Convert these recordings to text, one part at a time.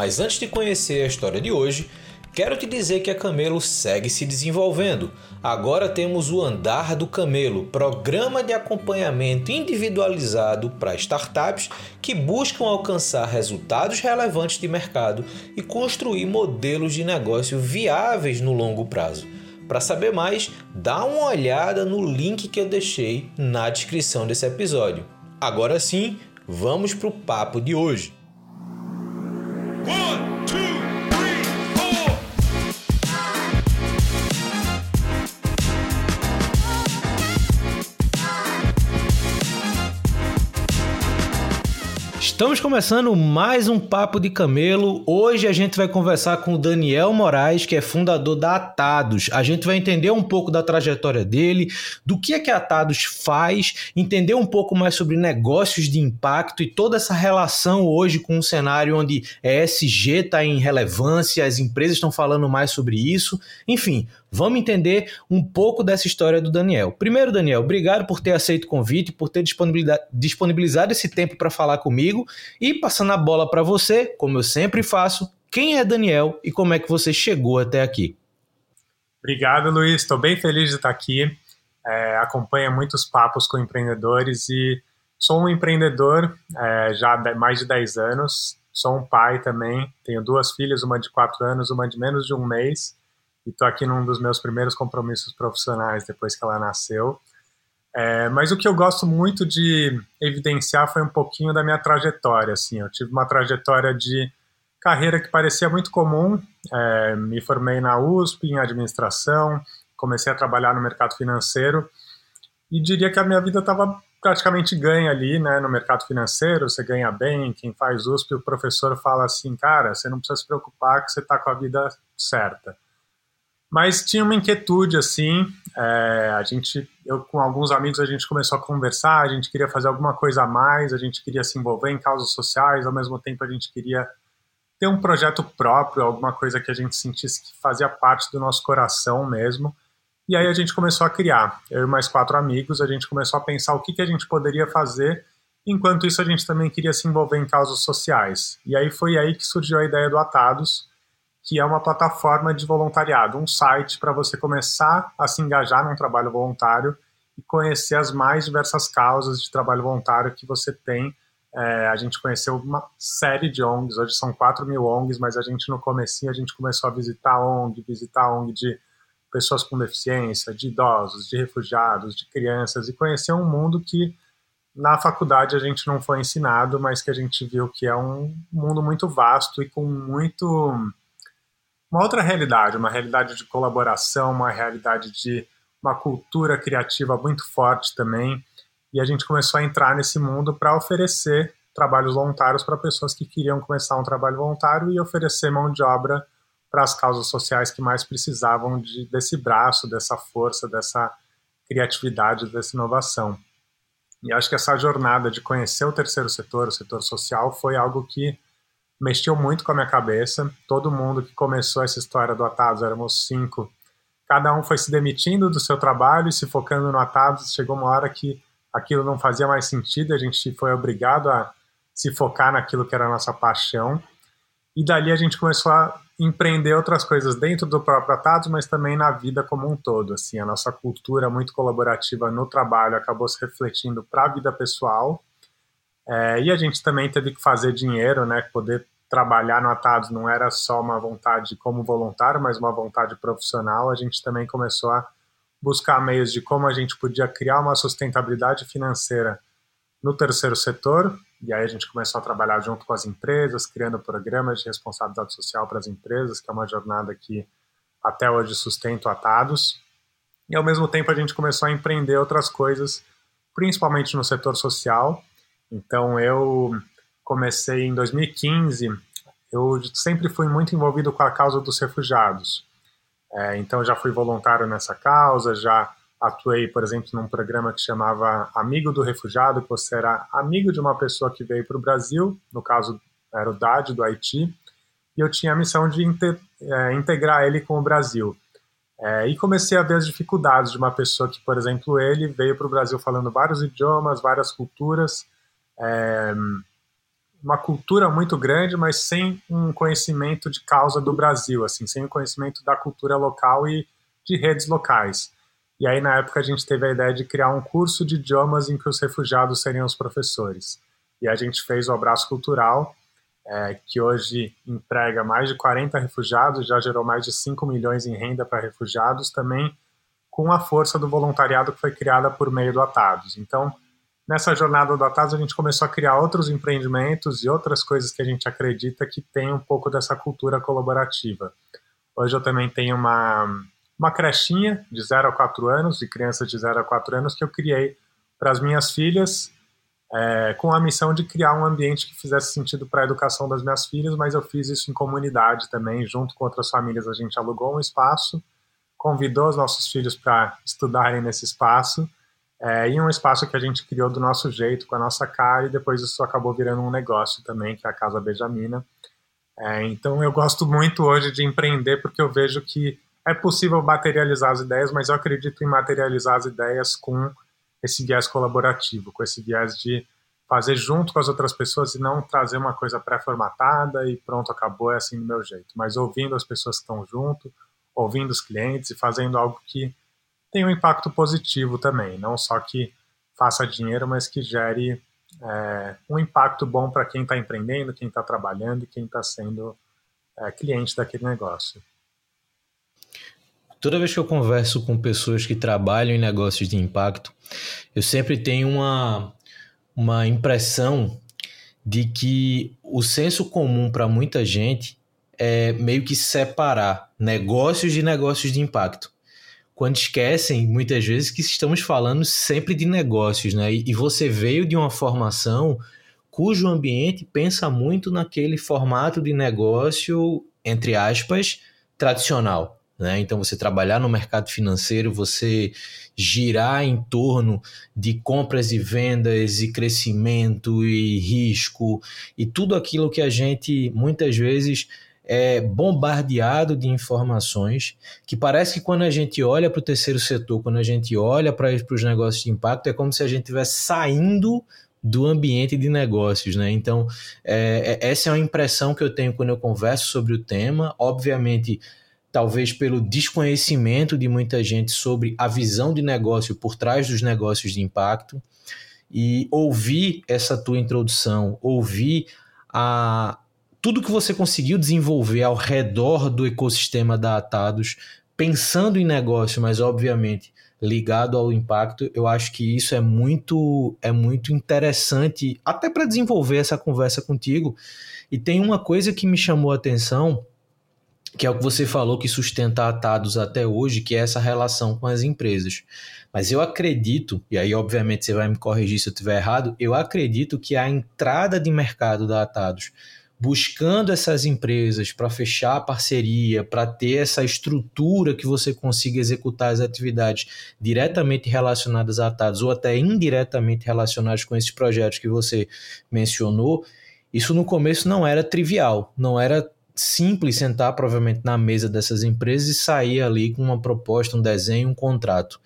Mas antes de conhecer a história de hoje, quero te dizer que a Camelo segue se desenvolvendo. Agora temos o Andar do Camelo, programa de acompanhamento individualizado para startups que buscam alcançar resultados relevantes de mercado e construir modelos de negócio viáveis no longo prazo. Para saber mais, dá uma olhada no link que eu deixei na descrição desse episódio. Agora sim, vamos para o papo de hoje. One. Estamos começando mais um Papo de Camelo. Hoje a gente vai conversar com o Daniel Moraes, que é fundador da Atados. A gente vai entender um pouco da trajetória dele, do que é que a Atados faz, entender um pouco mais sobre negócios de impacto e toda essa relação hoje com um cenário onde ESG está em relevância, as empresas estão falando mais sobre isso. Enfim, Vamos entender um pouco dessa história do Daniel. Primeiro, Daniel, obrigado por ter aceito o convite, por ter disponibilizado esse tempo para falar comigo e passando a bola para você, como eu sempre faço. Quem é Daniel e como é que você chegou até aqui? Obrigado, Luiz. Estou bem feliz de estar aqui. É, muitos papos com empreendedores e sou um empreendedor é, já há mais de 10 anos. Sou um pai também. Tenho duas filhas, uma de 4 anos, uma de menos de um mês e estou aqui num dos meus primeiros compromissos profissionais depois que ela nasceu. É, mas o que eu gosto muito de evidenciar foi um pouquinho da minha trajetória. Assim, eu tive uma trajetória de carreira que parecia muito comum. É, me formei na USP em administração, comecei a trabalhar no mercado financeiro e diria que a minha vida estava praticamente ganha ali, né, no mercado financeiro. Você ganha bem. Quem faz USP, o professor fala assim, cara, você não precisa se preocupar que você está com a vida certa. Mas tinha uma inquietude, assim, é, a gente, eu com alguns amigos, a gente começou a conversar, a gente queria fazer alguma coisa a mais, a gente queria se envolver em causas sociais, ao mesmo tempo a gente queria ter um projeto próprio, alguma coisa que a gente sentisse que fazia parte do nosso coração mesmo. E aí a gente começou a criar. Eu e mais quatro amigos, a gente começou a pensar o que, que a gente poderia fazer. Enquanto isso, a gente também queria se envolver em causas sociais. E aí foi aí que surgiu a ideia do Atados, que é uma plataforma de voluntariado, um site para você começar a se engajar num trabalho voluntário e conhecer as mais diversas causas de trabalho voluntário que você tem. É, a gente conheceu uma série de ONGs, hoje são 4 mil ONGs, mas a gente no comecinho a gente começou a visitar ONG, visitar ONG de pessoas com deficiência, de idosos, de refugiados, de crianças, e conhecer um mundo que na faculdade a gente não foi ensinado, mas que a gente viu que é um mundo muito vasto e com muito uma outra realidade, uma realidade de colaboração, uma realidade de uma cultura criativa muito forte também. E a gente começou a entrar nesse mundo para oferecer trabalhos voluntários para pessoas que queriam começar um trabalho voluntário e oferecer mão de obra para as causas sociais que mais precisavam de, desse braço, dessa força, dessa criatividade, dessa inovação. E acho que essa jornada de conhecer o terceiro setor, o setor social, foi algo que mexeu muito com a minha cabeça. Todo mundo que começou essa história do Atados, éramos cinco, cada um foi se demitindo do seu trabalho e se focando no Atados. Chegou uma hora que aquilo não fazia mais sentido, a gente foi obrigado a se focar naquilo que era a nossa paixão. E dali a gente começou a empreender outras coisas dentro do próprio Atados, mas também na vida como um todo. Assim, a nossa cultura muito colaborativa no trabalho acabou se refletindo para a vida pessoal é, e a gente também teve que fazer dinheiro, né? Poder trabalhar no Atados não era só uma vontade como voluntário, mas uma vontade profissional. A gente também começou a buscar meios de como a gente podia criar uma sustentabilidade financeira no terceiro setor. E aí a gente começou a trabalhar junto com as empresas, criando programas de responsabilidade social para as empresas, que é uma jornada que até hoje sustenta o Atados. E ao mesmo tempo a gente começou a empreender outras coisas, principalmente no setor social. Então eu comecei em 2015, eu sempre fui muito envolvido com a causa dos refugiados. É, então, já fui voluntário nessa causa, já atuei, por exemplo, num programa que chamava Amigo do Refugiado, que você era amigo de uma pessoa que veio para o Brasil, no caso era o DAD do Haiti, e eu tinha a missão de é, integrar ele com o Brasil. É, e comecei a ver as dificuldades de uma pessoa que, por exemplo, ele veio para o Brasil falando vários idiomas, várias culturas, é, uma cultura muito grande, mas sem um conhecimento de causa do Brasil, assim, sem o um conhecimento da cultura local e de redes locais. E aí, na época, a gente teve a ideia de criar um curso de idiomas em que os refugiados seriam os professores. E a gente fez o Abraço Cultural, é, que hoje emprega mais de 40 refugiados, já gerou mais de 5 milhões em renda para refugiados, também com a força do voluntariado que foi criada por meio do Atados. Então, nessa jornada do Atados, a gente começou a criar outros empreendimentos e outras coisas que a gente acredita que tem um pouco dessa cultura colaborativa. Hoje eu também tenho uma uma crechinha de 0 a 4 anos, de crianças de 0 a 4 anos, que eu criei para as minhas filhas, é, com a missão de criar um ambiente que fizesse sentido para a educação das minhas filhas, mas eu fiz isso em comunidade também, junto com outras famílias. A gente alugou um espaço, convidou os nossos filhos para estudarem nesse espaço, é, um espaço que a gente criou do nosso jeito, com a nossa cara, e depois isso acabou virando um negócio também, que é a Casa Benjamina. É, então eu gosto muito hoje de empreender, porque eu vejo que é possível materializar as ideias, mas eu acredito em materializar as ideias com esse viés colaborativo, com esse viés de fazer junto com as outras pessoas e não trazer uma coisa pré-formatada e pronto, acabou, é assim do meu jeito. Mas ouvindo as pessoas que estão junto, ouvindo os clientes e fazendo algo que tem um impacto positivo também, não só que faça dinheiro, mas que gere é, um impacto bom para quem está empreendendo, quem está trabalhando e quem está sendo é, cliente daquele negócio. Toda vez que eu converso com pessoas que trabalham em negócios de impacto, eu sempre tenho uma, uma impressão de que o senso comum para muita gente é meio que separar negócios de negócios de impacto. Quando esquecem, muitas vezes, que estamos falando sempre de negócios, né? E você veio de uma formação cujo ambiente pensa muito naquele formato de negócio, entre aspas, tradicional. Né? Então, você trabalhar no mercado financeiro, você girar em torno de compras e vendas e crescimento e risco e tudo aquilo que a gente muitas vezes é bombardeado de informações que parece que quando a gente olha para o terceiro setor, quando a gente olha para os negócios de impacto, é como se a gente estivesse saindo do ambiente de negócios, né? Então, é, é essa é uma impressão que eu tenho quando eu converso sobre o tema. Obviamente, talvez pelo desconhecimento de muita gente sobre a visão de negócio por trás dos negócios de impacto. E ouvir essa tua introdução, ouvir a, tudo que você conseguiu desenvolver ao redor do ecossistema da Atados, pensando em negócio, mas obviamente ligado ao impacto, eu acho que isso é muito é muito interessante até para desenvolver essa conversa contigo. E tem uma coisa que me chamou a atenção que é o que você falou que sustenta Atados até hoje, que é essa relação com as empresas. Mas eu acredito, e aí obviamente você vai me corrigir se eu estiver errado, eu acredito que a entrada de mercado da Atados, buscando essas empresas para fechar a parceria, para ter essa estrutura que você consiga executar as atividades diretamente relacionadas a Atados ou até indiretamente relacionadas com esses projetos que você mencionou, isso no começo não era trivial, não era simples sentar provavelmente na mesa dessas empresas e sair ali com uma proposta, um desenho, um contrato.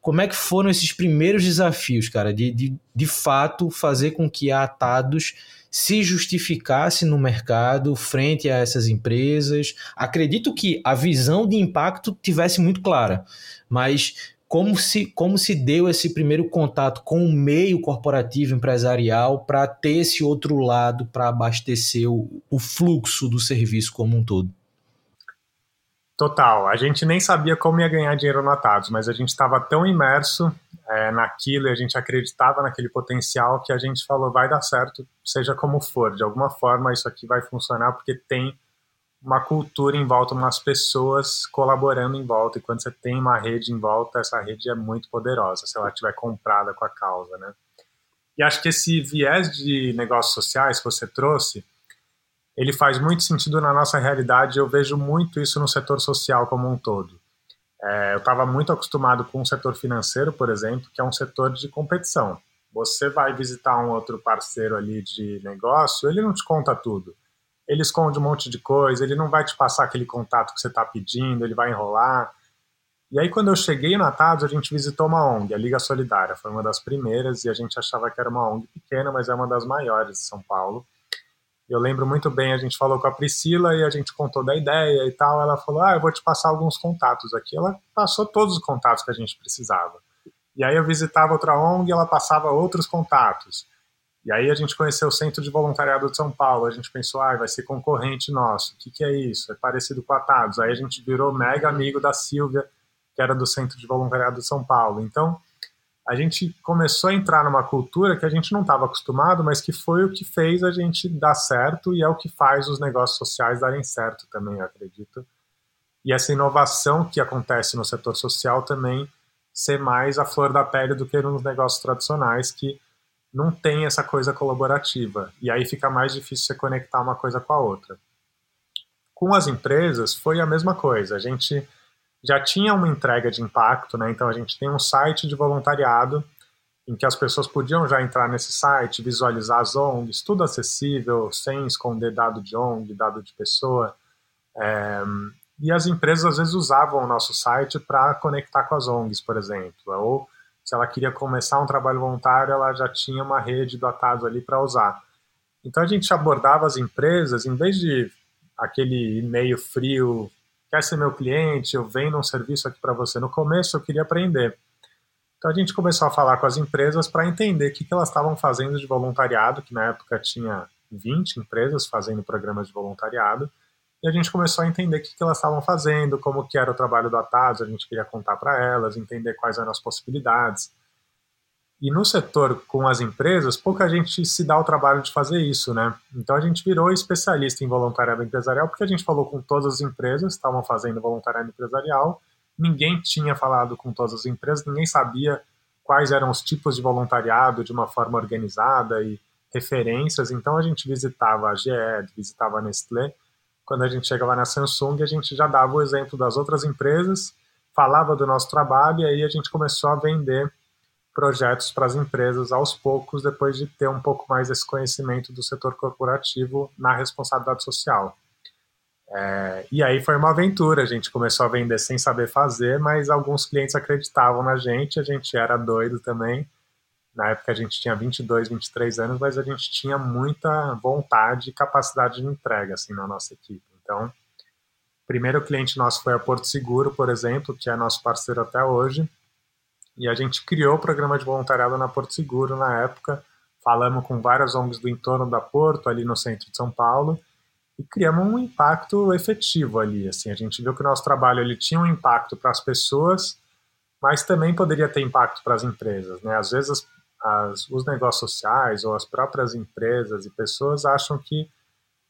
Como é que foram esses primeiros desafios, cara, de, de, de fato fazer com que a Atados se justificasse no mercado frente a essas empresas? Acredito que a visão de impacto tivesse muito clara, mas como se, como se deu esse primeiro contato com o meio corporativo empresarial para ter esse outro lado para abastecer o, o fluxo do serviço como um todo? Total. A gente nem sabia como ia ganhar dinheiro no Atados, mas a gente estava tão imerso é, naquilo e a gente acreditava naquele potencial que a gente falou: vai dar certo, seja como for. De alguma forma, isso aqui vai funcionar porque tem uma cultura em volta, umas pessoas colaborando em volta. E quando você tem uma rede em volta, essa rede é muito poderosa, se ela estiver comprada com a causa, né? E acho que esse viés de negócios sociais que você trouxe ele faz muito sentido na nossa realidade. Eu vejo muito isso no setor social como um todo. É, eu estava muito acostumado com o setor financeiro, por exemplo, que é um setor de competição. Você vai visitar um outro parceiro ali de negócio, ele não te conta tudo. Ele esconde um monte de coisa, ele não vai te passar aquele contato que você está pedindo, ele vai enrolar. E aí, quando eu cheguei na TADS, a gente visitou uma ONG, a Liga Solidária. Foi uma das primeiras e a gente achava que era uma ONG pequena, mas é uma das maiores de São Paulo. Eu lembro muito bem, a gente falou com a Priscila e a gente contou da ideia e tal. Ela falou: Ah, eu vou te passar alguns contatos aqui. Ela passou todos os contatos que a gente precisava. E aí eu visitava outra ONG e ela passava outros contatos. E aí a gente conheceu o Centro de Voluntariado de São Paulo. A gente pensou, ah, vai ser concorrente nosso. O que, que é isso? É parecido com a TADOS. Aí a gente virou mega amigo da Silvia, que era do Centro de Voluntariado de São Paulo. Então, a gente começou a entrar numa cultura que a gente não estava acostumado, mas que foi o que fez a gente dar certo e é o que faz os negócios sociais darem certo também, eu acredito. E essa inovação que acontece no setor social também ser mais a flor da pele do que nos negócios tradicionais que não tem essa coisa colaborativa. E aí fica mais difícil você conectar uma coisa com a outra. Com as empresas foi a mesma coisa. A gente já tinha uma entrega de impacto, né? Então a gente tem um site de voluntariado em que as pessoas podiam já entrar nesse site, visualizar as ONGs, tudo acessível, sem esconder dado de ONG, dado de pessoa. É, e as empresas às vezes usavam o nosso site para conectar com as ONGs, por exemplo, ou se ela queria começar um trabalho voluntário, ela já tinha uma rede do Atados ali para usar. Então a gente abordava as empresas, em vez de aquele e-mail frio quer ser meu cliente, eu vendo um serviço aqui para você. No começo eu queria aprender. Então a gente começou a falar com as empresas para entender o que, que elas estavam fazendo de voluntariado, que na época tinha 20 empresas fazendo programas de voluntariado, e a gente começou a entender o que, que elas estavam fazendo, como que era o trabalho do Atas, a gente queria contar para elas, entender quais eram as possibilidades. E no setor com as empresas, pouca gente se dá o trabalho de fazer isso, né? Então a gente virou especialista em voluntariado empresarial porque a gente falou com todas as empresas que estavam fazendo voluntariado empresarial. Ninguém tinha falado com todas as empresas, ninguém sabia quais eram os tipos de voluntariado de uma forma organizada e referências. Então a gente visitava a GE, visitava a Nestlé. Quando a gente chegava na Samsung, a gente já dava o exemplo das outras empresas, falava do nosso trabalho e aí a gente começou a vender projetos para as empresas aos poucos, depois de ter um pouco mais esse conhecimento do setor corporativo na responsabilidade social. É, e aí foi uma aventura, a gente começou a vender sem saber fazer, mas alguns clientes acreditavam na gente, a gente era doido também. Na época a gente tinha 22, 23 anos, mas a gente tinha muita vontade e capacidade de entrega assim na nossa equipe. Então, primeiro cliente nosso foi a Porto Seguro, por exemplo, que é nosso parceiro até hoje. E a gente criou o programa de voluntariado na Porto Seguro na época. Falamos com várias ONGs do entorno da Porto, ali no centro de São Paulo, e criamos um impacto efetivo ali. Assim, a gente viu que o nosso trabalho ele tinha um impacto para as pessoas, mas também poderia ter impacto para as empresas. Né? Às vezes as, as, os negócios sociais ou as próprias empresas e pessoas acham que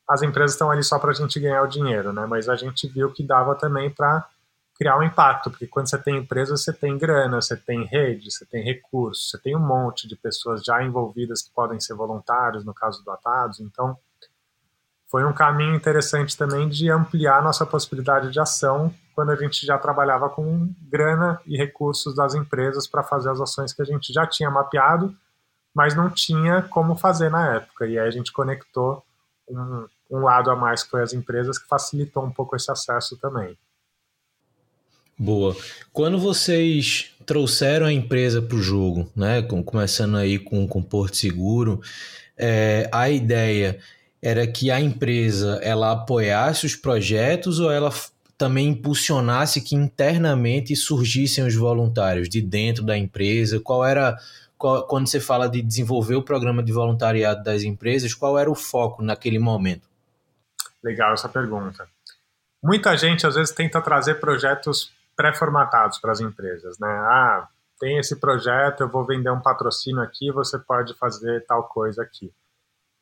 as empresas estão ali só para a gente ganhar o dinheiro, né? mas a gente viu que dava também para criar um impacto, porque quando você tem empresa, você tem grana, você tem rede, você tem recursos, você tem um monte de pessoas já envolvidas que podem ser voluntários, no caso do Atados, então foi um caminho interessante também de ampliar nossa possibilidade de ação quando a gente já trabalhava com grana e recursos das empresas para fazer as ações que a gente já tinha mapeado, mas não tinha como fazer na época. E aí a gente conectou um, um lado a mais que foi as empresas, que facilitou um pouco esse acesso também. Boa. Quando vocês trouxeram a empresa para o jogo, né, começando aí com o Porto Seguro, é, a ideia era que a empresa ela apoiasse os projetos ou ela também impulsionasse que internamente surgissem os voluntários de dentro da empresa? Qual era qual, quando você fala de desenvolver o programa de voluntariado das empresas, qual era o foco naquele momento? Legal essa pergunta. Muita gente às vezes tenta trazer projetos pré-formatados para as empresas, né? Ah, tem esse projeto, eu vou vender um patrocínio aqui, você pode fazer tal coisa aqui.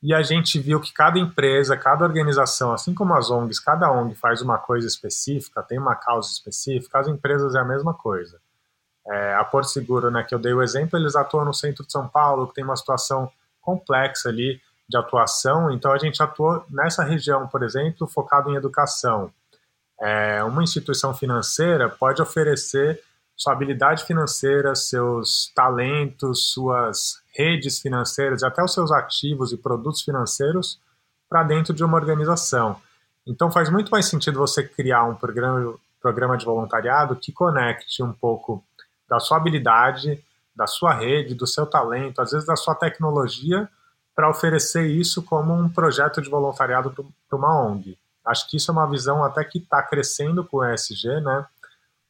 E a gente viu que cada empresa, cada organização, assim como as ONGs, cada ONG faz uma coisa específica, tem uma causa específica, as empresas é a mesma coisa. É, a Porto Seguro, né, que eu dei o exemplo, eles atuam no centro de São Paulo, que tem uma situação complexa ali, de atuação, então a gente atuou nessa região, por exemplo, focado em educação. É, uma instituição financeira pode oferecer sua habilidade financeira, seus talentos, suas redes financeiras, até os seus ativos e produtos financeiros para dentro de uma organização. Então faz muito mais sentido você criar um programa, programa de voluntariado que conecte um pouco da sua habilidade, da sua rede, do seu talento, às vezes da sua tecnologia, para oferecer isso como um projeto de voluntariado para uma ONG. Acho que isso é uma visão até que está crescendo com o ESG, né?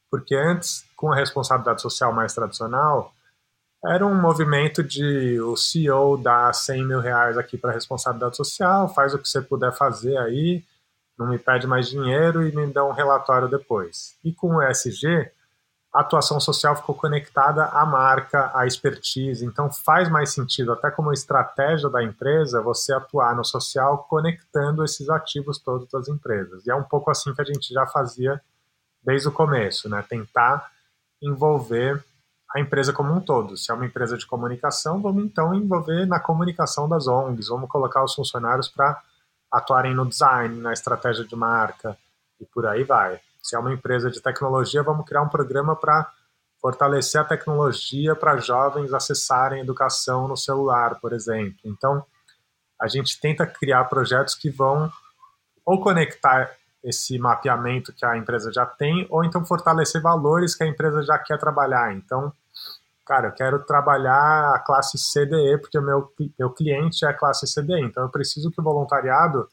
Porque antes, com a responsabilidade social mais tradicional, era um movimento de o CEO dá 100 mil reais aqui para responsabilidade social, faz o que você puder fazer aí, não me pede mais dinheiro e me dá um relatório depois. E com o ESG, a atuação social ficou conectada à marca, à expertise, então faz mais sentido, até como estratégia da empresa, você atuar no social conectando esses ativos todos das empresas. E é um pouco assim que a gente já fazia desde o começo, né? Tentar envolver a empresa como um todo. Se é uma empresa de comunicação, vamos então envolver na comunicação das ONGs, vamos colocar os funcionários para atuarem no design, na estratégia de marca e por aí vai. Se é uma empresa de tecnologia, vamos criar um programa para fortalecer a tecnologia para jovens acessarem educação no celular, por exemplo. Então, a gente tenta criar projetos que vão ou conectar esse mapeamento que a empresa já tem, ou então fortalecer valores que a empresa já quer trabalhar. Então, cara, eu quero trabalhar a classe CDE, porque o meu, meu cliente é a classe CDE, então eu preciso que o voluntariado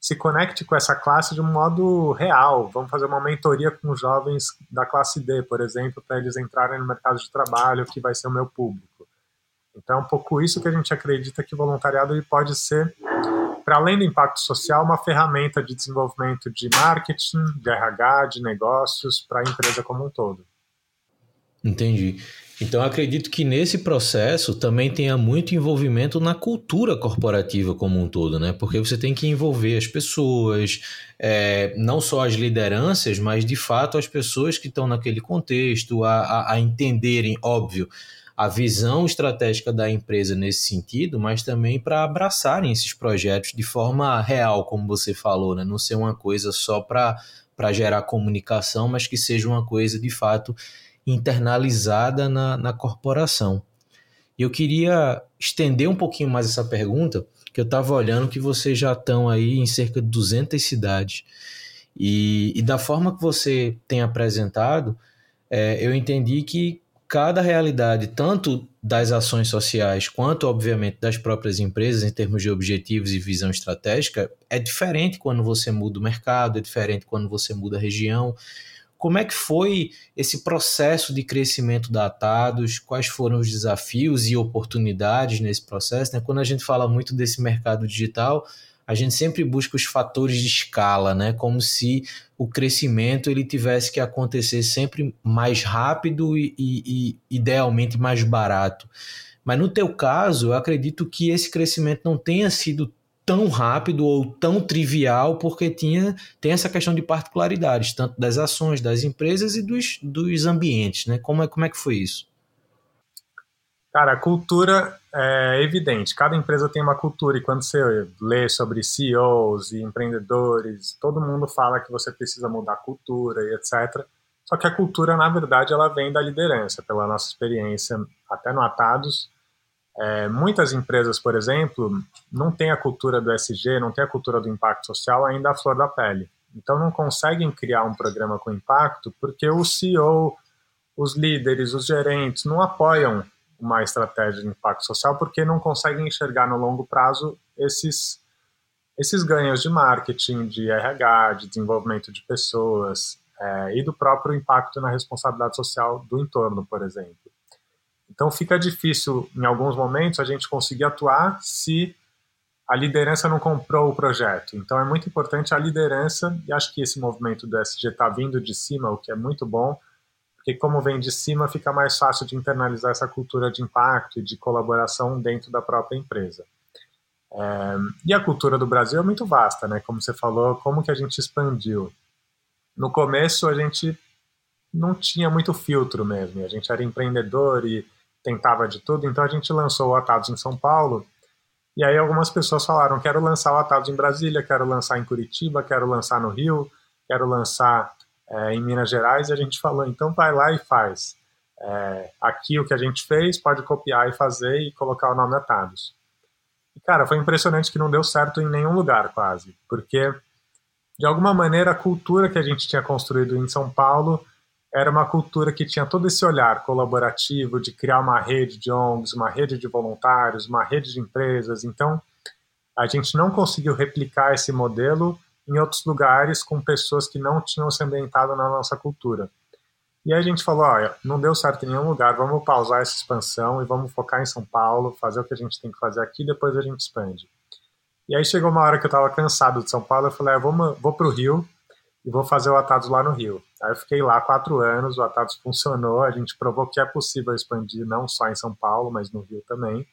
se conecte com essa classe de um modo real. Vamos fazer uma mentoria com jovens da classe D, por exemplo, para eles entrarem no mercado de trabalho, que vai ser o meu público. Então, é um pouco isso que a gente acredita que o voluntariado pode ser para além do impacto social, uma ferramenta de desenvolvimento de marketing, de RH, de negócios para a empresa como um todo. Entendi. Então acredito que nesse processo também tenha muito envolvimento na cultura corporativa como um todo, né? Porque você tem que envolver as pessoas, é, não só as lideranças, mas de fato as pessoas que estão naquele contexto, a, a, a entenderem, óbvio, a visão estratégica da empresa nesse sentido, mas também para abraçarem esses projetos de forma real, como você falou, né? não ser uma coisa só para gerar comunicação, mas que seja uma coisa de fato internalizada na, na corporação. E eu queria estender um pouquinho mais essa pergunta, que eu estava olhando que vocês já estão aí em cerca de 200 cidades. E, e da forma que você tem apresentado, é, eu entendi que cada realidade, tanto das ações sociais, quanto, obviamente, das próprias empresas, em termos de objetivos e visão estratégica, é diferente quando você muda o mercado, é diferente quando você muda a região. Como é que foi esse processo de crescimento datados? Quais foram os desafios e oportunidades nesse processo? Né? Quando a gente fala muito desse mercado digital, a gente sempre busca os fatores de escala, né? Como se o crescimento ele tivesse que acontecer sempre mais rápido e, e, e idealmente mais barato. Mas no teu caso, eu acredito que esse crescimento não tenha sido tão rápido ou tão trivial, porque tinha, tem essa questão de particularidades, tanto das ações das empresas e dos, dos ambientes, né? Como é, como é que foi isso? Cara, a cultura é evidente. Cada empresa tem uma cultura e quando você lê sobre CEOs e empreendedores, todo mundo fala que você precisa mudar a cultura e etc. Só que a cultura, na verdade, ela vem da liderança. Pela nossa experiência, até no Atados, é, muitas empresas, por exemplo, não têm a cultura do SG, não têm a cultura do impacto social ainda à flor da pele. Então não conseguem criar um programa com impacto porque o CEO, os líderes, os gerentes não apoiam uma estratégia de impacto social porque não conseguem enxergar no longo prazo esses esses ganhos de marketing, de RH, de desenvolvimento de pessoas é, e do próprio impacto na responsabilidade social do entorno, por exemplo. Então fica difícil, em alguns momentos, a gente conseguir atuar se a liderança não comprou o projeto. Então é muito importante a liderança, e acho que esse movimento do SG está vindo de cima, o que é muito bom, porque como vem de cima, fica mais fácil de internalizar essa cultura de impacto e de colaboração dentro da própria empresa. É, e a cultura do Brasil é muito vasta, né? Como você falou, como que a gente expandiu? No começo a gente não tinha muito filtro mesmo, a gente era empreendedor e tentava de tudo, então a gente lançou o Atados em São Paulo E aí algumas pessoas falaram, quero lançar o Atados em Brasília, quero lançar em Curitiba, quero lançar no Rio, quero lançar é, em Minas Gerais, e a gente falou, então vai lá e faz. É, aqui o que a gente fez, pode copiar e fazer e colocar o nome Atados. E, cara, foi impressionante que não deu certo em nenhum lugar, quase, porque, de alguma maneira, a cultura que a gente tinha construído em São Paulo era uma cultura que tinha todo esse olhar colaborativo de criar uma rede de ONGs, uma rede de voluntários, uma rede de empresas. Então, a gente não conseguiu replicar esse modelo em outros lugares com pessoas que não tinham se ambientado na nossa cultura. E aí a gente falou, olha, não deu certo em nenhum lugar, vamos pausar essa expansão e vamos focar em São Paulo, fazer o que a gente tem que fazer aqui, depois a gente expande. E aí chegou uma hora que eu estava cansado de São Paulo, eu falei, ah, vamos, vou para o Rio e vou fazer o Atados lá no Rio. Aí eu fiquei lá quatro anos, o Atados funcionou, a gente provou que é possível expandir não só em São Paulo, mas no Rio também.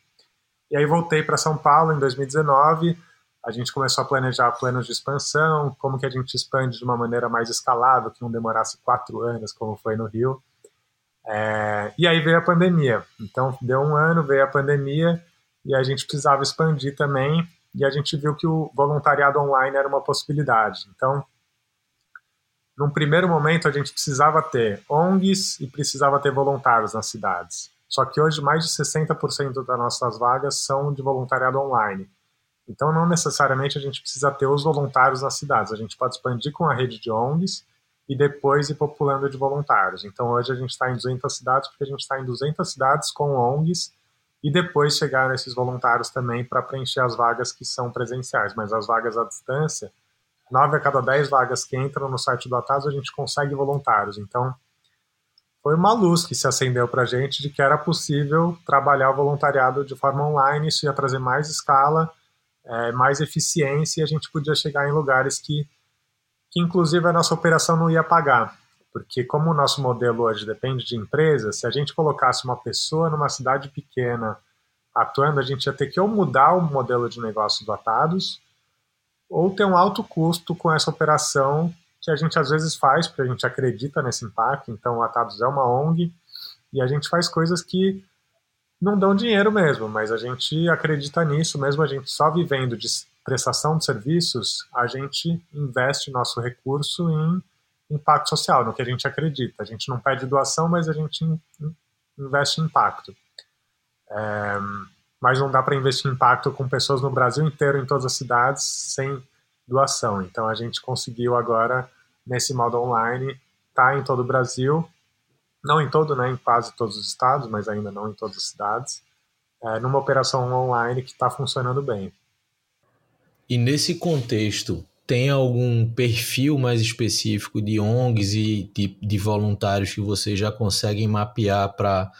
E aí voltei para São Paulo em 2019, a gente começou a planejar planos de expansão, como que a gente expande de uma maneira mais escalável, que não demorasse quatro anos, como foi no Rio. É, e aí veio a pandemia. Então, deu um ano, veio a pandemia, e a gente precisava expandir também, e a gente viu que o voluntariado online era uma possibilidade. Então, num primeiro momento, a gente precisava ter ONGs e precisava ter voluntários nas cidades. Só que hoje, mais de 60% das nossas vagas são de voluntariado online. Então, não necessariamente a gente precisa ter os voluntários nas cidades. A gente pode expandir com a rede de ONGs e depois ir populando de voluntários. Então, hoje a gente está em 200 cidades, porque a gente está em 200 cidades com ONGs e depois chegar nesses voluntários também para preencher as vagas que são presenciais. Mas as vagas à distância, 9 a cada 10 vagas que entram no site do Atas, a gente consegue voluntários. Então, foi uma luz que se acendeu para a gente de que era possível trabalhar o voluntariado de forma online, isso ia trazer mais escala é, mais eficiência e a gente podia chegar em lugares que, que, inclusive, a nossa operação não ia pagar. Porque, como o nosso modelo hoje depende de empresas, se a gente colocasse uma pessoa numa cidade pequena atuando, a gente ia ter que ou mudar o modelo de negócio do Atados ou ter um alto custo com essa operação que a gente às vezes faz, porque a gente acredita nesse impacto. Então, o Atados é uma ONG e a gente faz coisas que não dão dinheiro mesmo, mas a gente acredita nisso, mesmo a gente só vivendo de prestação de serviços, a gente investe nosso recurso em impacto social, no que a gente acredita. A gente não pede doação, mas a gente investe em impacto. É, mas não dá para investir em impacto com pessoas no Brasil inteiro, em todas as cidades, sem doação. Então a gente conseguiu agora, nesse modo online, estar tá em todo o Brasil não em todo, né, em quase todos os estados, mas ainda não em todas as cidades, é, numa operação online que está funcionando bem. E nesse contexto, tem algum perfil mais específico de ONGs e de, de voluntários que vocês já conseguem mapear para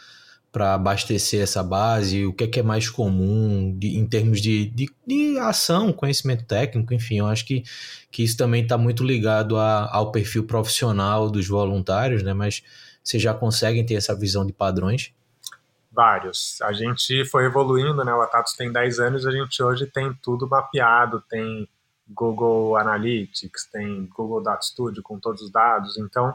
para abastecer essa base? O que é, que é mais comum de, em termos de, de, de, ação, conhecimento técnico, enfim, eu acho que, que isso também está muito ligado a, ao perfil profissional dos voluntários, né? Mas vocês já conseguem ter essa visão de padrões? Vários. A gente foi evoluindo, né? O Atatos tem 10 anos, a gente hoje tem tudo mapeado, tem Google Analytics, tem Google Data Studio com todos os dados. Então,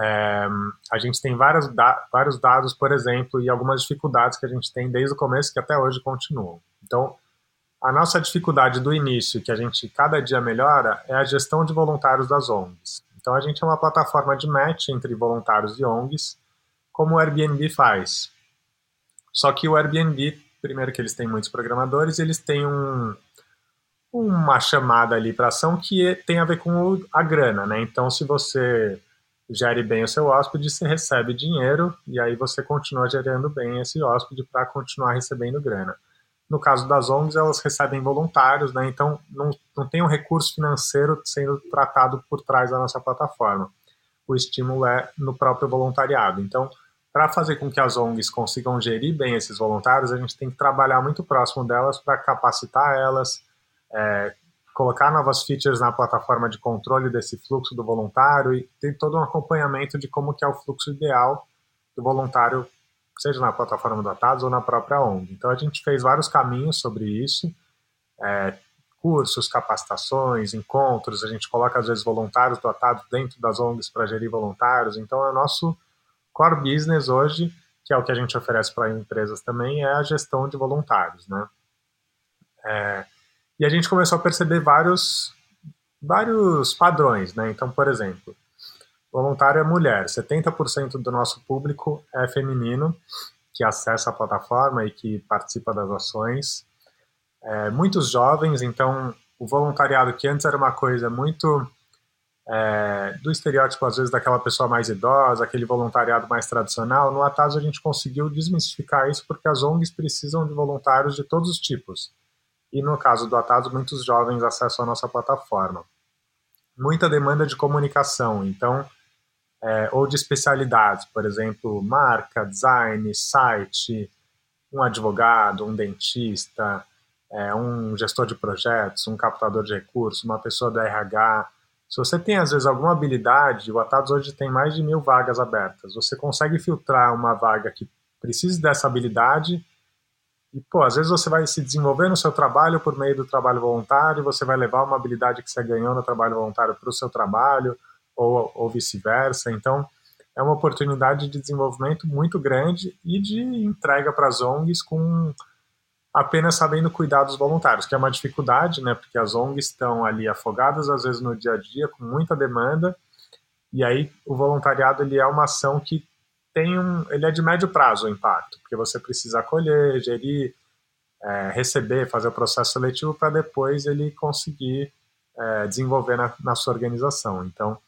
é, a gente tem vários, da vários dados, por exemplo, e algumas dificuldades que a gente tem desde o começo que até hoje continuam. Então, a nossa dificuldade do início, que a gente cada dia melhora, é a gestão de voluntários das ONGs. Então a gente é uma plataforma de match entre voluntários e ONGs, como o Airbnb faz. Só que o Airbnb, primeiro que eles têm muitos programadores, eles têm um, uma chamada ali para ação que tem a ver com a grana, né? Então se você gere bem o seu hóspede, você recebe dinheiro e aí você continua gerando bem esse hóspede para continuar recebendo grana. No caso das ONGs, elas recebem voluntários, né? então não, não tem um recurso financeiro sendo tratado por trás da nossa plataforma. O estímulo é no próprio voluntariado. Então, para fazer com que as ONGs consigam gerir bem esses voluntários, a gente tem que trabalhar muito próximo delas para capacitar elas, é, colocar novas features na plataforma de controle desse fluxo do voluntário e ter todo um acompanhamento de como que é o fluxo ideal do voluntário seja na plataforma do Atados ou na própria ONG. Então a gente fez vários caminhos sobre isso, é, cursos, capacitações, encontros, a gente coloca às vezes voluntários do Atados dentro das ONGs para gerir voluntários, então é o nosso core business hoje, que é o que a gente oferece para empresas também, é a gestão de voluntários, né? É, e a gente começou a perceber vários, vários padrões, né? Então, por exemplo, voluntário é mulher, 70% do nosso público é feminino, que acessa a plataforma e que participa das ações. É, muitos jovens, então o voluntariado que antes era uma coisa muito é, do estereótipo, às vezes, daquela pessoa mais idosa, aquele voluntariado mais tradicional, no Atazo a gente conseguiu desmistificar isso porque as ONGs precisam de voluntários de todos os tipos. E no caso do Atazo, muitos jovens acessam a nossa plataforma. Muita demanda de comunicação, então, é, ou de especialidades, por exemplo, marca, design, site, um advogado, um dentista, é, um gestor de projetos, um captador de recursos, uma pessoa do RH, se você tem, às vezes, alguma habilidade, o Atados hoje tem mais de mil vagas abertas. Você consegue filtrar uma vaga que precise dessa habilidade e, pô, às vezes você vai se desenvolver no seu trabalho por meio do trabalho voluntário, você vai levar uma habilidade que você ganhou no trabalho voluntário para o seu trabalho, ou, ou vice-versa. Então, é uma oportunidade de desenvolvimento muito grande e de entrega para as ONGs com apenas sabendo cuidar dos voluntários, que é uma dificuldade, né? Porque as ONGs estão ali afogadas às vezes no dia a dia com muita demanda e aí o voluntariado ele é uma ação que tem um, ele é de médio prazo o impacto, porque você precisa acolher, gerir, é, receber, fazer o processo seletivo para depois ele conseguir é, desenvolver na, na sua organização. Então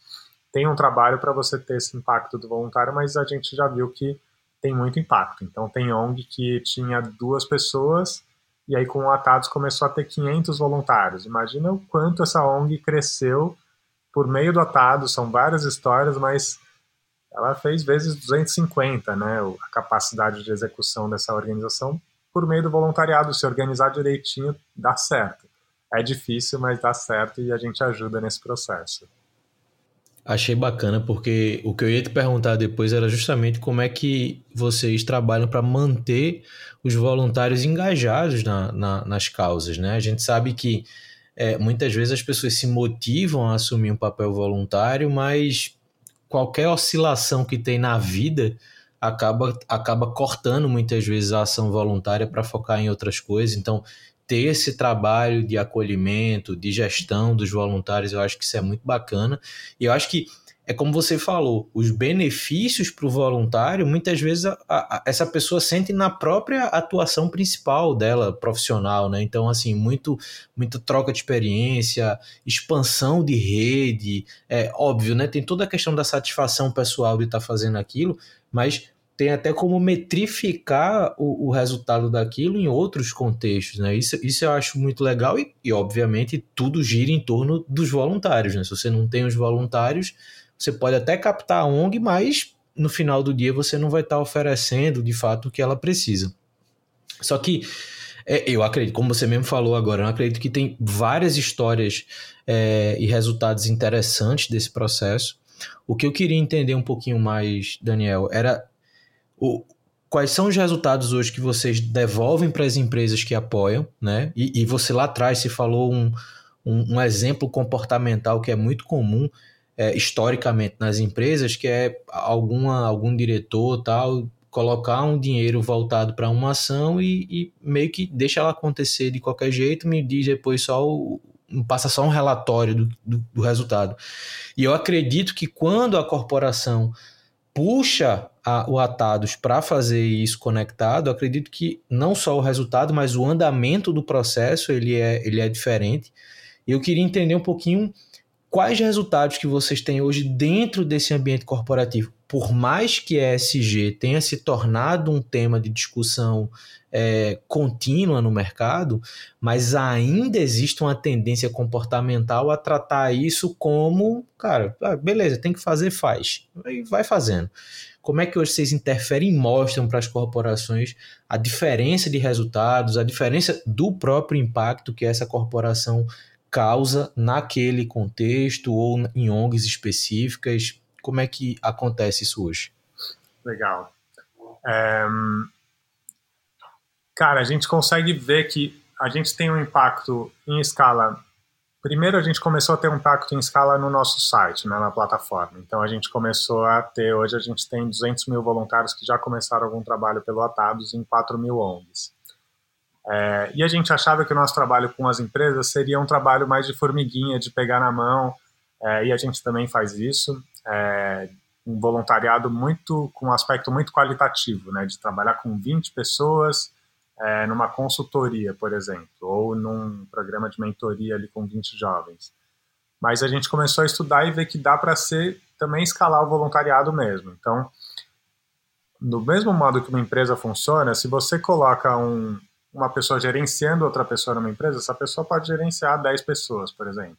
tem um trabalho para você ter esse impacto do voluntário, mas a gente já viu que tem muito impacto. Então, tem ONG que tinha duas pessoas e aí com o Atados começou a ter 500 voluntários. Imagina o quanto essa ONG cresceu por meio do Atados, são várias histórias, mas ela fez vezes 250, né, a capacidade de execução dessa organização por meio do voluntariado, se organizar direitinho, dá certo. É difícil, mas dá certo e a gente ajuda nesse processo. Achei bacana, porque o que eu ia te perguntar depois era justamente como é que vocês trabalham para manter os voluntários engajados na, na, nas causas, né? A gente sabe que é, muitas vezes as pessoas se motivam a assumir um papel voluntário, mas qualquer oscilação que tem na vida acaba, acaba cortando muitas vezes a ação voluntária para focar em outras coisas. Então, ter esse trabalho de acolhimento, de gestão dos voluntários, eu acho que isso é muito bacana. E eu acho que é como você falou, os benefícios para o voluntário, muitas vezes a, a, essa pessoa sente na própria atuação principal dela, profissional, né? Então, assim, muito, muito troca de experiência, expansão de rede, é óbvio, né? Tem toda a questão da satisfação pessoal de estar tá fazendo aquilo, mas tem até como metrificar o, o, resultado daquilo em outros contextos, né? Isso, isso eu acho muito legal e, e, obviamente, tudo gira em torno dos voluntários, né? Se você não tem os voluntários, você pode até captar a ONG, mas no final do dia você não vai estar oferecendo, de fato, o que ela precisa. Só que é, eu acredito, como você mesmo falou agora, eu acredito que tem várias histórias é, e resultados interessantes desse processo. O que eu queria entender um pouquinho mais, Daniel, era o, quais são os resultados hoje que vocês devolvem para as empresas que apoiam, né? E, e, você lá atrás se falou um, um, um, exemplo comportamental que é muito comum é, historicamente nas empresas, que é alguma, algum diretor tal colocar um dinheiro voltado para uma ação e, e, meio que deixa ela acontecer de qualquer jeito, me diz depois só o, passa só um relatório do, do, do resultado. E eu acredito que quando a corporação puxa a, o Atados para fazer isso conectado, acredito que não só o resultado, mas o andamento do processo ele é, ele é diferente. Eu queria entender um pouquinho quais resultados que vocês têm hoje dentro desse ambiente corporativo. Por mais que ESG tenha se tornado um tema de discussão é, contínua no mercado, mas ainda existe uma tendência comportamental a tratar isso como, cara, ah, beleza, tem que fazer, faz. E vai fazendo. Como é que hoje vocês interferem e mostram para as corporações a diferença de resultados, a diferença do próprio impacto que essa corporação causa naquele contexto ou em ONGs específicas? Como é que acontece isso hoje? Legal. É, Cara, a gente consegue ver que a gente tem um impacto em escala. Primeiro, a gente começou a ter um impacto em escala no nosso site, né, na plataforma. Então, a gente começou a ter, hoje a gente tem 200 mil voluntários que já começaram algum trabalho pelo Atados em 4 mil ONGs. É, e a gente achava que o nosso trabalho com as empresas seria um trabalho mais de formiguinha, de pegar na mão, é, e a gente também faz isso. É, um voluntariado muito com um aspecto muito qualitativo, né, de trabalhar com 20 pessoas é, numa consultoria, por exemplo, ou num programa de mentoria ali com 20 jovens. Mas a gente começou a estudar e ver que dá para ser também escalar o voluntariado mesmo. Então, do mesmo modo que uma empresa funciona, se você coloca um, uma pessoa gerenciando outra pessoa numa empresa, essa pessoa pode gerenciar 10 pessoas, por exemplo.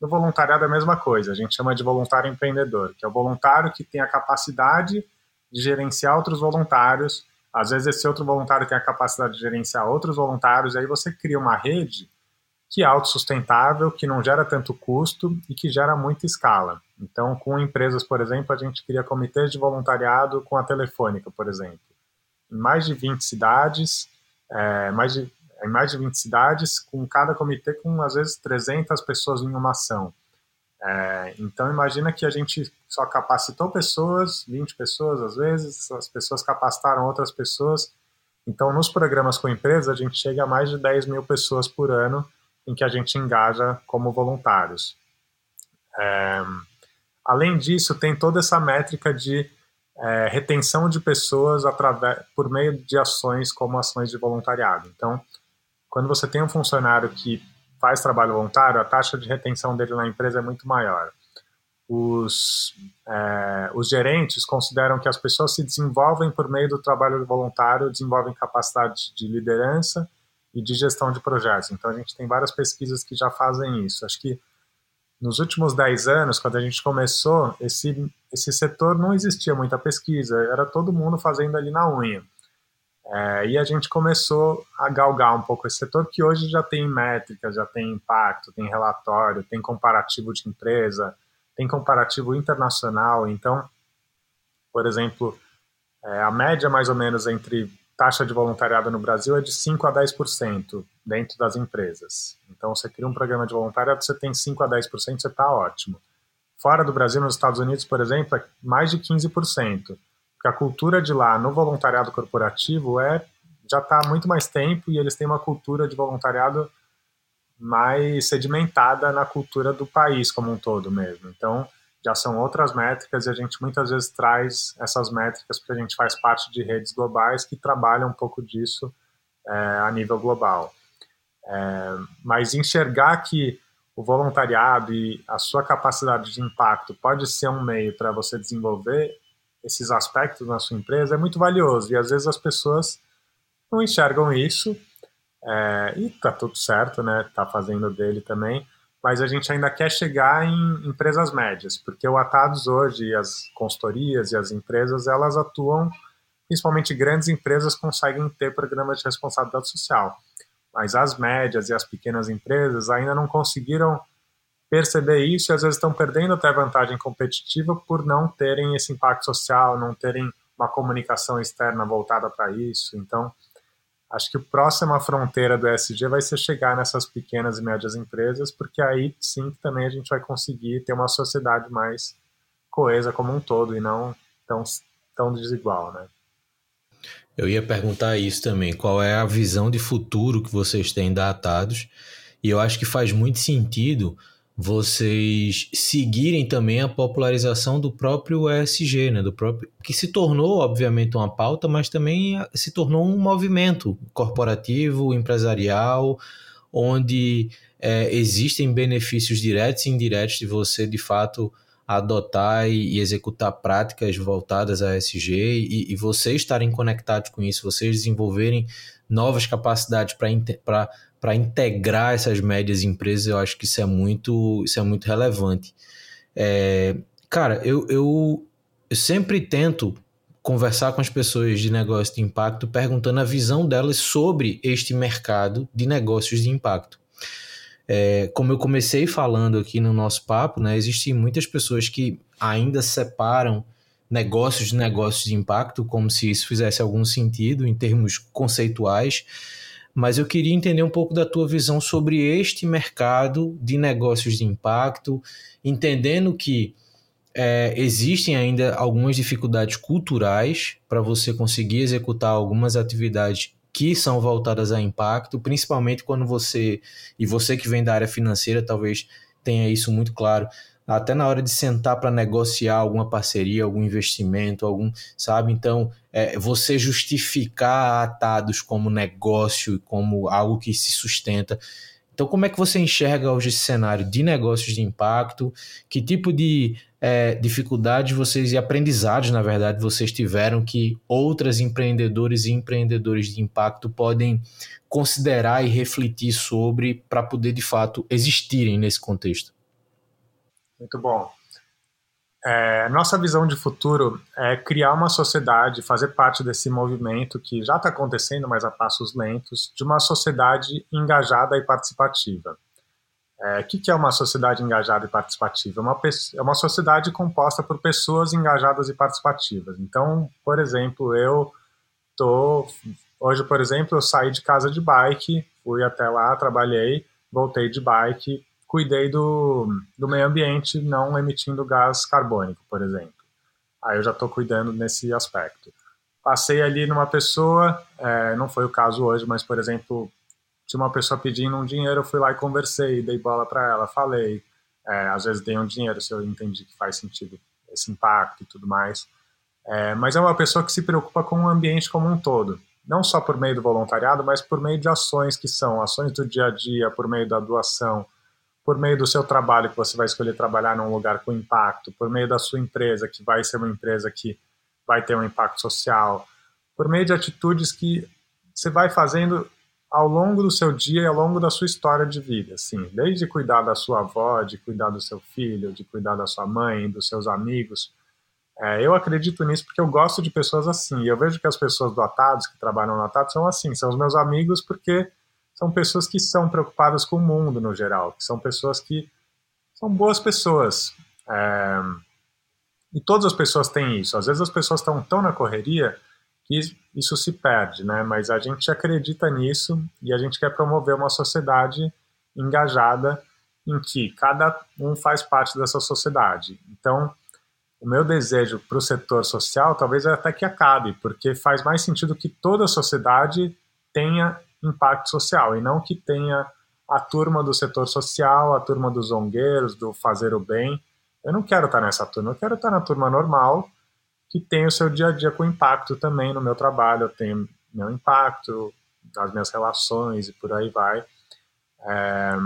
No voluntariado é a mesma coisa, a gente chama de voluntário empreendedor, que é o voluntário que tem a capacidade de gerenciar outros voluntários. Às vezes esse outro voluntário tem a capacidade de gerenciar outros voluntários, e aí você cria uma rede que é autossustentável, que não gera tanto custo e que gera muita escala. Então, com empresas, por exemplo, a gente cria comitês de voluntariado com a Telefônica, por exemplo. Em mais de 20 cidades, é, mais de em mais de 20 cidades, com cada comitê com às vezes 300 pessoas em uma ação. É, então imagina que a gente só capacitou pessoas, 20 pessoas às vezes, as pessoas capacitaram outras pessoas. Então nos programas com empresa a gente chega a mais de 10 mil pessoas por ano em que a gente engaja como voluntários. É, além disso, tem toda essa métrica de é, retenção de pessoas através, por meio de ações como ações de voluntariado. Então, quando você tem um funcionário que faz trabalho voluntário, a taxa de retenção dele na empresa é muito maior. Os, é, os gerentes consideram que as pessoas se desenvolvem por meio do trabalho voluntário, desenvolvem capacidade de liderança e de gestão de projetos. Então, a gente tem várias pesquisas que já fazem isso. Acho que nos últimos 10 anos, quando a gente começou, esse, esse setor não existia muita pesquisa, era todo mundo fazendo ali na unha. É, e a gente começou a galgar um pouco esse setor, que hoje já tem métricas, já tem impacto, tem relatório, tem comparativo de empresa, tem comparativo internacional. Então, por exemplo, é, a média mais ou menos entre taxa de voluntariado no Brasil é de 5 a 10% dentro das empresas. Então, você cria um programa de voluntariado, você tem 5 a 10%, você está ótimo. Fora do Brasil, nos Estados Unidos, por exemplo, é mais de 15% que a cultura de lá no voluntariado corporativo é já está há muito mais tempo e eles têm uma cultura de voluntariado mais sedimentada na cultura do país como um todo mesmo. Então, já são outras métricas e a gente muitas vezes traz essas métricas porque a gente faz parte de redes globais que trabalham um pouco disso é, a nível global. É, mas enxergar que o voluntariado e a sua capacidade de impacto pode ser um meio para você desenvolver esses aspectos na sua empresa é muito valioso e às vezes as pessoas não enxergam isso é, e tá tudo certo, né? Tá fazendo dele também, mas a gente ainda quer chegar em empresas médias, porque o Atados hoje, as consultorias e as empresas, elas atuam, principalmente grandes empresas conseguem ter programas de responsabilidade social, mas as médias e as pequenas empresas ainda não conseguiram perceber isso e às vezes estão perdendo até vantagem competitiva por não terem esse impacto social, não terem uma comunicação externa voltada para isso. Então, acho que a próxima fronteira do ESG vai ser chegar nessas pequenas e médias empresas, porque aí sim também a gente vai conseguir ter uma sociedade mais coesa como um todo e não tão, tão desigual, né? Eu ia perguntar isso também, qual é a visão de futuro que vocês têm datados? E eu acho que faz muito sentido vocês seguirem também a popularização do próprio ESG, né? Do próprio, que se tornou, obviamente, uma pauta, mas também se tornou um movimento corporativo, empresarial, onde é, existem benefícios diretos e indiretos de você, de fato, adotar e, executar práticas voltadas a ESG e, e vocês estarem conectados com isso, vocês desenvolverem novas capacidades para para integrar essas médias empresas, eu acho que isso é muito, isso é muito relevante. É, cara, eu, eu, eu sempre tento conversar com as pessoas de negócio de impacto, perguntando a visão delas sobre este mercado de negócios de impacto. É, como eu comecei falando aqui no nosso papo, né, existem muitas pessoas que ainda separam negócios de negócios de impacto, como se isso fizesse algum sentido em termos conceituais mas eu queria entender um pouco da tua visão sobre este mercado de negócios de impacto, entendendo que é, existem ainda algumas dificuldades culturais para você conseguir executar algumas atividades que são voltadas a impacto, principalmente quando você, e você que vem da área financeira, talvez tenha isso muito claro, até na hora de sentar para negociar alguma parceria, algum investimento, algum, sabe? Então, é, você justificar atados como negócio, como algo que se sustenta. Então, como é que você enxerga hoje esse cenário de negócios de impacto? Que tipo de é, dificuldades vocês e aprendizados, na verdade, vocês tiveram que outras empreendedores e empreendedores de impacto podem considerar e refletir sobre para poder, de fato, existirem nesse contexto? Muito bom. É, nossa visão de futuro é criar uma sociedade, fazer parte desse movimento que já está acontecendo, mas a passos lentos, de uma sociedade engajada e participativa. O é, que, que, é uma sociedade engajada e participativa? Uma, é uma sociedade composta por pessoas engajadas e participativas. Então, por exemplo, eu tô hoje, por exemplo, eu saí de casa de bike, fui até lá, trabalhei, voltei de bike, cuidei do, do meio ambiente não emitindo gás carbônico, por exemplo. Aí eu já estou cuidando nesse aspecto. Passei ali numa pessoa, é, não foi o caso hoje, mas, por exemplo, tinha uma pessoa pedindo um dinheiro, eu fui lá e conversei, dei bola para ela, falei. É, às vezes dei um dinheiro se eu entendi que faz sentido esse impacto e tudo mais. É, mas é uma pessoa que se preocupa com o ambiente como um todo. Não só por meio do voluntariado, mas por meio de ações que são ações do dia a dia, por meio da doação, por meio do seu trabalho, que você vai escolher trabalhar num lugar com impacto, por meio da sua empresa, que vai ser uma empresa que vai ter um impacto social, por meio de atitudes que você vai fazendo ao longo do seu dia e ao longo da sua história de vida, assim, desde cuidar da sua avó, de cuidar do seu filho, de cuidar da sua mãe, dos seus amigos. É, eu acredito nisso porque eu gosto de pessoas assim. Eu vejo que as pessoas do Atados, que trabalham no Atados, são assim, são os meus amigos porque são pessoas que são preocupadas com o mundo no geral, que são pessoas que são boas pessoas. É, e todas as pessoas têm isso. Às vezes as pessoas estão tão na correria que isso se perde, né? Mas a gente acredita nisso e a gente quer promover uma sociedade engajada em que cada um faz parte dessa sociedade. Então, o meu desejo para o setor social talvez é até que acabe, porque faz mais sentido que toda a sociedade tenha impacto social e não que tenha a turma do setor social, a turma dos zongueiros, do fazer o bem. Eu não quero estar nessa turma, eu quero estar na turma normal, que tem o seu dia a dia com impacto também no meu trabalho, eu tenho meu impacto, nas minhas relações e por aí vai. É,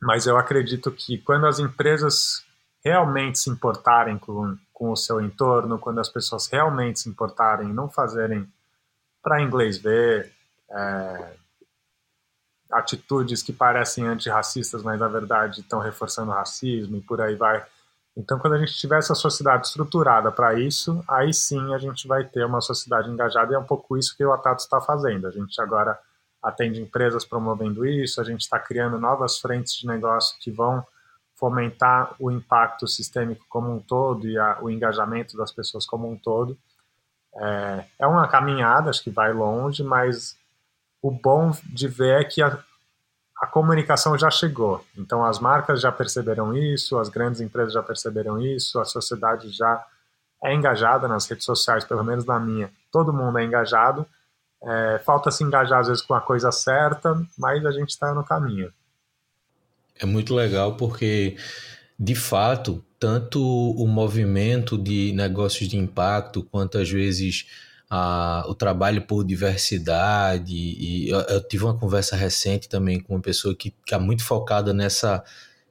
mas eu acredito que quando as empresas realmente se importarem com, com o seu entorno, quando as pessoas realmente se importarem, não fazerem para inglês ver, é, atitudes que parecem antirracistas, mas na verdade estão reforçando o racismo e por aí vai. Então, quando a gente tiver essa sociedade estruturada para isso, aí sim a gente vai ter uma sociedade engajada e é um pouco isso que o Atato está fazendo. A gente agora atende empresas promovendo isso, a gente está criando novas frentes de negócio que vão fomentar o impacto sistêmico como um todo e a, o engajamento das pessoas como um todo. É, é uma caminhada, acho que vai longe, mas o bom de ver é que a, a comunicação já chegou. Então, as marcas já perceberam isso, as grandes empresas já perceberam isso, a sociedade já é engajada nas redes sociais, pelo menos na minha. Todo mundo é engajado. É, falta se engajar às vezes com a coisa certa, mas a gente está no caminho. É muito legal porque, de fato, tanto o movimento de negócios de impacto, quanto às vezes a, o trabalho por diversidade. E eu, eu, tive uma conversa recente também com uma pessoa que está muito focada nessa,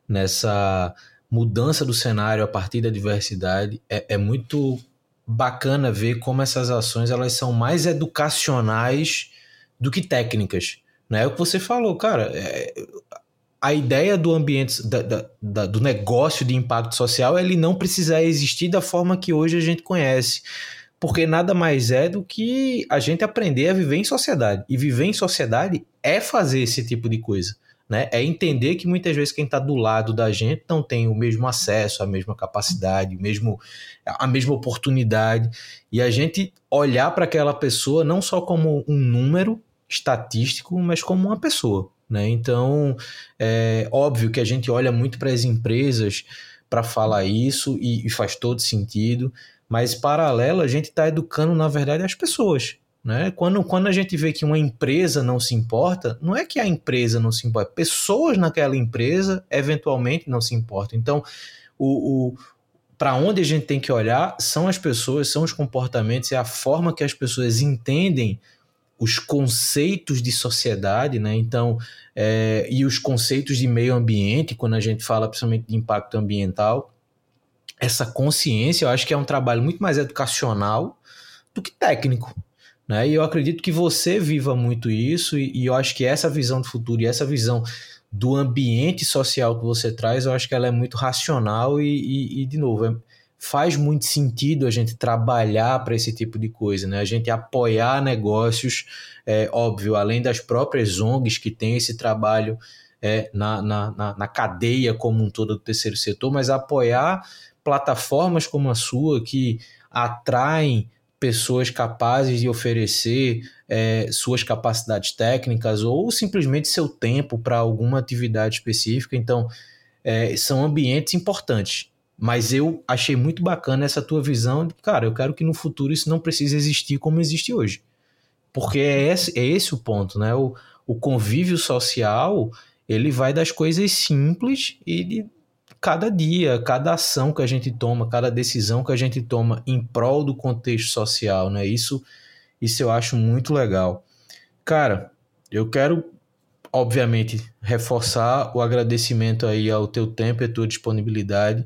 nessa mudança do cenário a partir da diversidade. É, é muito bacana ver como essas ações elas são mais educacionais do que técnicas. Né? É o que você falou, cara. É, a ideia do ambiente, da, da, da, do negócio de impacto social, ele não precisa existir da forma que hoje a gente conhece porque nada mais é do que a gente aprender a viver em sociedade. E viver em sociedade é fazer esse tipo de coisa. Né? É entender que muitas vezes quem está do lado da gente não tem o mesmo acesso, a mesma capacidade, mesmo, a mesma oportunidade. E a gente olhar para aquela pessoa não só como um número estatístico, mas como uma pessoa. Né? Então, é óbvio que a gente olha muito para as empresas para falar isso e, e faz todo sentido, mas paralelo, a gente está educando, na verdade, as pessoas. Né? Quando, quando a gente vê que uma empresa não se importa, não é que a empresa não se importa, pessoas naquela empresa eventualmente não se importam. Então, o, o para onde a gente tem que olhar são as pessoas, são os comportamentos, é a forma que as pessoas entendem os conceitos de sociedade, né? Então, é, e os conceitos de meio ambiente, quando a gente fala principalmente de impacto ambiental, essa consciência, eu acho que é um trabalho muito mais educacional do que técnico. Né? E eu acredito que você viva muito isso, e, e eu acho que essa visão do futuro e essa visão do ambiente social que você traz, eu acho que ela é muito racional e, e, e de novo, é, faz muito sentido a gente trabalhar para esse tipo de coisa, né? A gente apoiar negócios, é, óbvio, além das próprias ONGs que têm esse trabalho é, na, na, na, na cadeia como um todo do terceiro setor, mas apoiar plataformas como a sua que atraem pessoas capazes de oferecer é, suas capacidades técnicas ou simplesmente seu tempo para alguma atividade específica. Então, é, são ambientes importantes. Mas eu achei muito bacana essa tua visão de, cara, eu quero que no futuro isso não precise existir como existe hoje. Porque é esse, é esse o ponto, né? O, o convívio social, ele vai das coisas simples e de cada dia, cada ação que a gente toma, cada decisão que a gente toma em prol do contexto social, né? Isso, isso eu acho muito legal. Cara, eu quero, obviamente, reforçar o agradecimento aí ao teu tempo e à tua disponibilidade.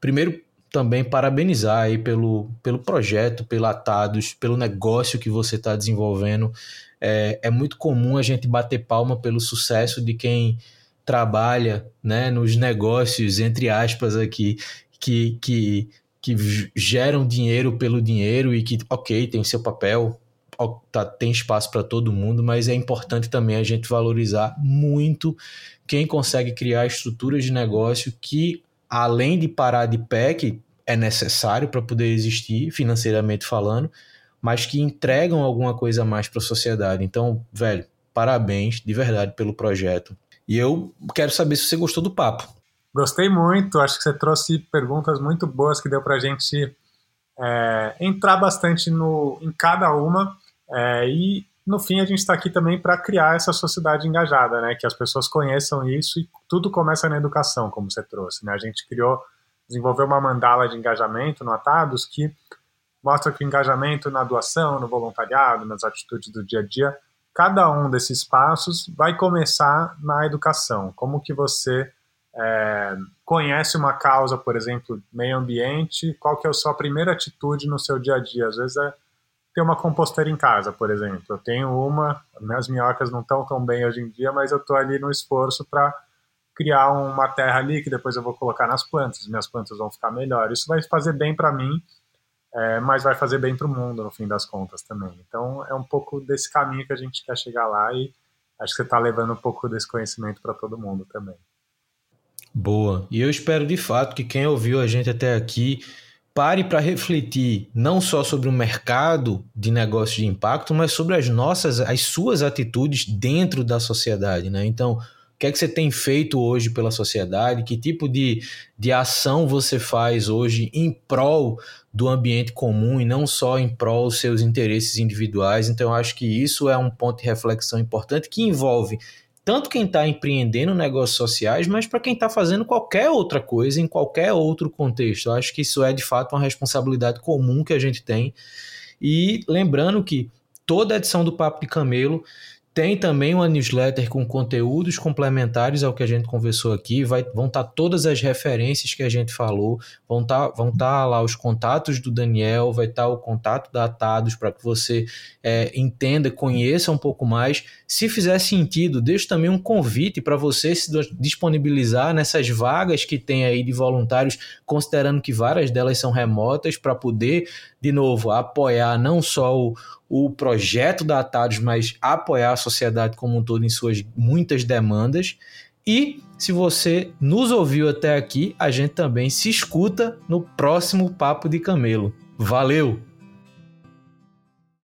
Primeiro, também parabenizar aí pelo, pelo projeto, pelo Atados, pelo negócio que você está desenvolvendo. É, é muito comum a gente bater palma pelo sucesso de quem trabalha né, nos negócios, entre aspas, aqui, que, que, que geram dinheiro pelo dinheiro e que, ok, tem seu papel, tá, tem espaço para todo mundo, mas é importante também a gente valorizar muito quem consegue criar estruturas de negócio que, além de parar de pé, que é necessário para poder existir, financeiramente falando, mas que entregam alguma coisa a mais para a sociedade. Então, velho, parabéns de verdade pelo projeto. E eu quero saber se você gostou do papo. Gostei muito, acho que você trouxe perguntas muito boas que deu para a gente é, entrar bastante no, em cada uma. É, e no fim a gente está aqui também para criar essa sociedade engajada, né? Que as pessoas conheçam isso e tudo começa na educação, como você trouxe. Né? A gente criou, desenvolveu uma mandala de engajamento no Atados que mostra que o engajamento na doação, no voluntariado, nas atitudes do dia a dia cada um desses passos vai começar na educação. Como que você é, conhece uma causa, por exemplo, meio ambiente, qual que é a sua primeira atitude no seu dia a dia? Às vezes é ter uma composteira em casa, por exemplo. Eu tenho uma, minhas minhocas não estão tão bem hoje em dia, mas eu estou ali no esforço para criar uma terra ali que depois eu vou colocar nas plantas, minhas plantas vão ficar melhor. Isso vai fazer bem para mim é, mas vai fazer bem para o mundo no fim das contas também. Então é um pouco desse caminho que a gente quer chegar lá e acho que você está levando um pouco desse conhecimento para todo mundo também. Boa. E eu espero de fato que quem ouviu a gente até aqui pare para refletir não só sobre o mercado de negócios de impacto, mas sobre as nossas, as suas atitudes dentro da sociedade, né? Então, que é que você tem feito hoje pela sociedade? Que tipo de, de ação você faz hoje em prol do ambiente comum e não só em prol dos seus interesses individuais? Então, eu acho que isso é um ponto de reflexão importante que envolve tanto quem está empreendendo negócios sociais, mas para quem está fazendo qualquer outra coisa em qualquer outro contexto. Eu acho que isso é de fato uma responsabilidade comum que a gente tem. E lembrando que toda edição do Papo de Camelo tem também uma newsletter com conteúdos complementares ao que a gente conversou aqui. Vai, vão estar tá todas as referências que a gente falou, vão estar tá, vão tá lá os contatos do Daniel, vai estar o contato da Atados para que você é, entenda, conheça um pouco mais. Se fizer sentido, deixo também um convite para você se disponibilizar nessas vagas que tem aí de voluntários, considerando que várias delas são remotas, para poder, de novo, apoiar não só o o projeto da Atados, mas apoiar a sociedade como um todo em suas muitas demandas. E se você nos ouviu até aqui, a gente também se escuta no próximo Papo de Camelo. Valeu!